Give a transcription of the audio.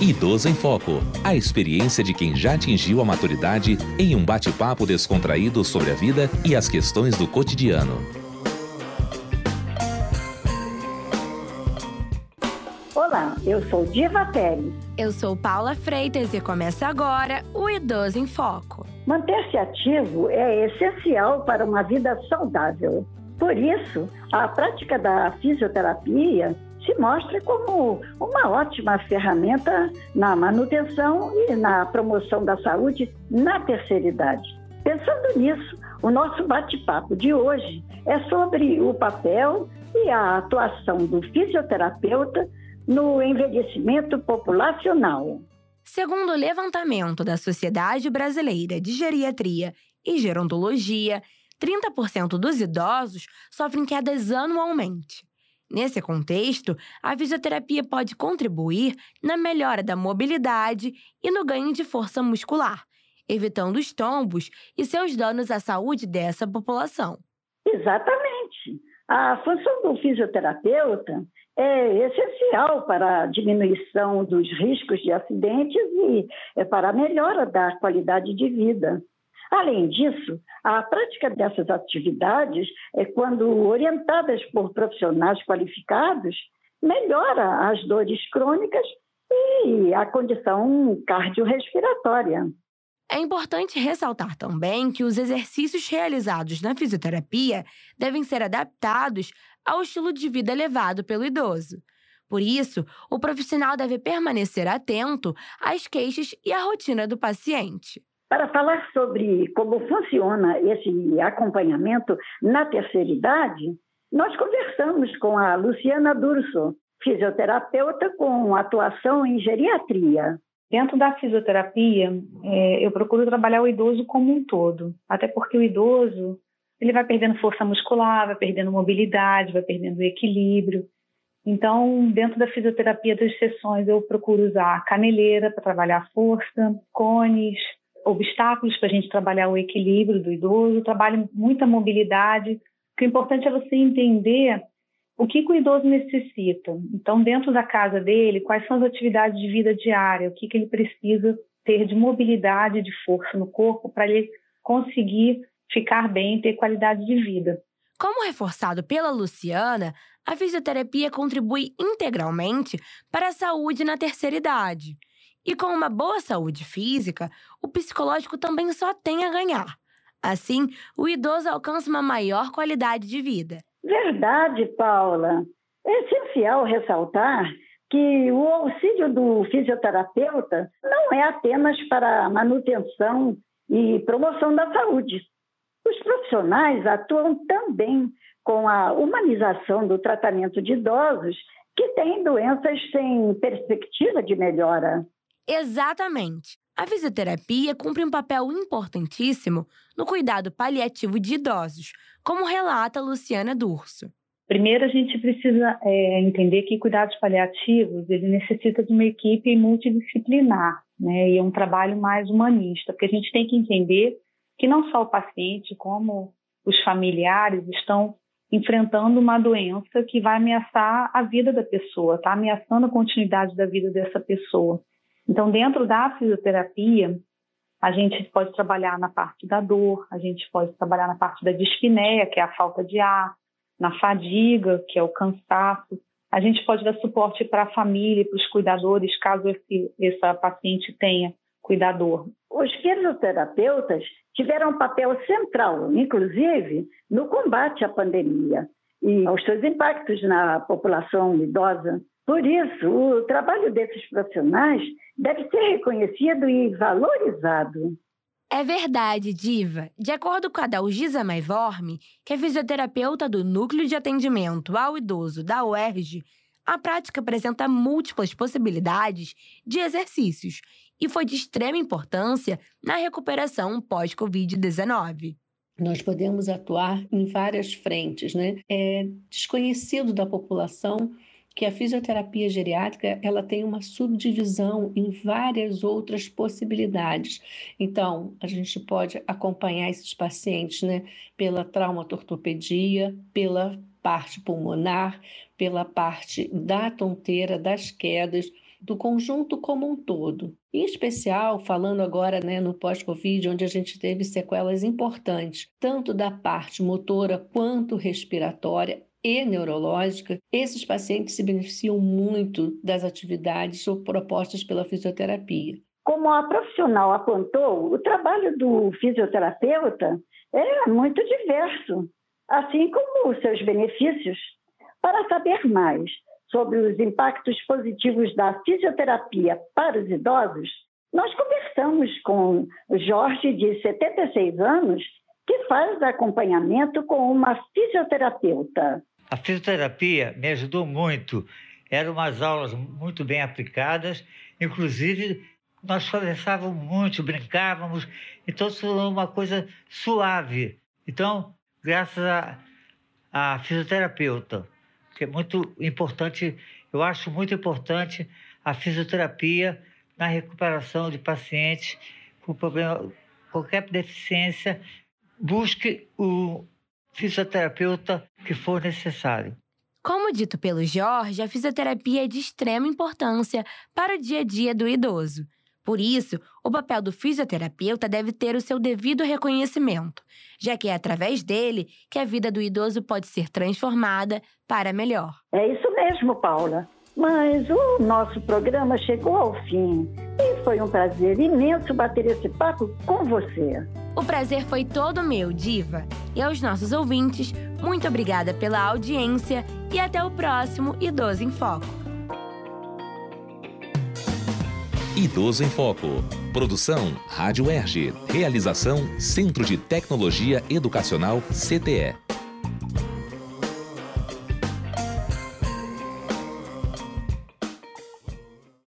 Idoso em Foco. A experiência de quem já atingiu a maturidade em um bate-papo descontraído sobre a vida e as questões do cotidiano. Olá, eu sou Diva Pérez. Eu sou Paula Freitas e começa agora o Idoso em Foco. Manter-se ativo é essencial para uma vida saudável. Por isso, a prática da fisioterapia se mostra como uma ótima ferramenta na manutenção e na promoção da saúde na terceira idade. Pensando nisso, o nosso bate-papo de hoje é sobre o papel e a atuação do fisioterapeuta no envelhecimento populacional. Segundo o levantamento da Sociedade Brasileira de Geriatria e Gerontologia, 30% dos idosos sofrem quedas anualmente. Nesse contexto, a fisioterapia pode contribuir na melhora da mobilidade e no ganho de força muscular, evitando os tombos e seus danos à saúde dessa população. Exatamente. A função do fisioterapeuta é essencial para a diminuição dos riscos de acidentes e é para a melhora da qualidade de vida. Além disso, a prática dessas atividades, é quando orientadas por profissionais qualificados, melhora as dores crônicas e a condição cardiorrespiratória. É importante ressaltar também que os exercícios realizados na fisioterapia devem ser adaptados ao estilo de vida levado pelo idoso. Por isso, o profissional deve permanecer atento às queixas e à rotina do paciente. Para falar sobre como funciona esse acompanhamento na terceira idade, nós conversamos com a Luciana Durso, fisioterapeuta com atuação em geriatria. Dentro da fisioterapia, é, eu procuro trabalhar o idoso como um todo, até porque o idoso ele vai perdendo força muscular, vai perdendo mobilidade, vai perdendo equilíbrio. Então, dentro da fisioterapia das sessões, eu procuro usar caneleira para trabalhar a força, cones, obstáculos para a gente trabalhar o equilíbrio do idoso, trabalho muita mobilidade. O importante é você entender o que, que, o idoso necessita. Então, dentro da casa dele, quais são as atividades de vida diária, o que, que ele precisa ter de mobilidade, de força no corpo para ele conseguir ficar bem e ter qualidade de vida. Como reforçado pela Luciana, a fisioterapia contribui integralmente para a saúde na terceira idade. E com uma boa saúde física, o psicológico também só tem a ganhar. Assim, o idoso alcança uma maior qualidade de vida. Verdade, Paula. É essencial ressaltar que o auxílio do fisioterapeuta não é apenas para manutenção e promoção da saúde. Os profissionais atuam também com a humanização do tratamento de idosos que têm doenças sem perspectiva de melhora. Exatamente. A fisioterapia cumpre um papel importantíssimo no cuidado paliativo de idosos, como relata Luciana Durso. Primeiro, a gente precisa é, entender que cuidados paliativos ele necessita de uma equipe multidisciplinar, né? E um trabalho mais humanista, porque a gente tem que entender que não só o paciente, como os familiares estão enfrentando uma doença que vai ameaçar a vida da pessoa, está ameaçando a continuidade da vida dessa pessoa. Então, dentro da fisioterapia, a gente pode trabalhar na parte da dor, a gente pode trabalhar na parte da dispneia, que é a falta de ar, na fadiga, que é o cansaço. A gente pode dar suporte para a família, para os cuidadores, caso esse, essa paciente tenha cuidador. Os fisioterapeutas tiveram um papel central, inclusive, no combate à pandemia e aos seus impactos na população idosa. Por isso, o trabalho desses profissionais deve ser reconhecido e valorizado. É verdade, Diva. De acordo com a Dalgisa Maivorme, que é fisioterapeuta do Núcleo de Atendimento ao Idoso da UERJ, a prática apresenta múltiplas possibilidades de exercícios e foi de extrema importância na recuperação pós-Covid-19 nós podemos atuar em várias frentes, né? É desconhecido da população que a fisioterapia geriátrica ela tem uma subdivisão em várias outras possibilidades. Então, a gente pode acompanhar esses pacientes né, pela traumatortopedia, pela parte pulmonar, pela parte da tonteira, das quedas, do conjunto como um todo. Em especial, falando agora né, no pós-Covid, onde a gente teve sequelas importantes, tanto da parte motora quanto respiratória e neurológica, esses pacientes se beneficiam muito das atividades propostas pela fisioterapia. Como a profissional apontou, o trabalho do fisioterapeuta é muito diverso, assim como os seus benefícios. Para saber mais sobre os impactos positivos da fisioterapia para os idosos, nós conversamos com Jorge, de 76 anos, que faz acompanhamento com uma fisioterapeuta. A fisioterapia me ajudou muito. Eram umas aulas muito bem aplicadas, inclusive nós conversávamos muito, brincávamos, então foi uma coisa suave. Então, graças à fisioterapeuta, que é muito importante, eu acho muito importante a fisioterapia na recuperação de pacientes com problema, qualquer deficiência, busque o fisioterapeuta que for necessário. Como dito pelo Jorge, a fisioterapia é de extrema importância para o dia a dia do idoso. Por isso, o papel do fisioterapeuta deve ter o seu devido reconhecimento, já que é através dele que a vida do idoso pode ser transformada para melhor. É isso mesmo, Paula. Mas o nosso programa chegou ao fim e foi um prazer imenso bater esse papo com você. O prazer foi todo meu, Diva. E aos nossos ouvintes, muito obrigada pela audiência e até o próximo Idoso em Foco. Idoso em Foco. Produção Rádio Erge. Realização Centro de Tecnologia Educacional CTE.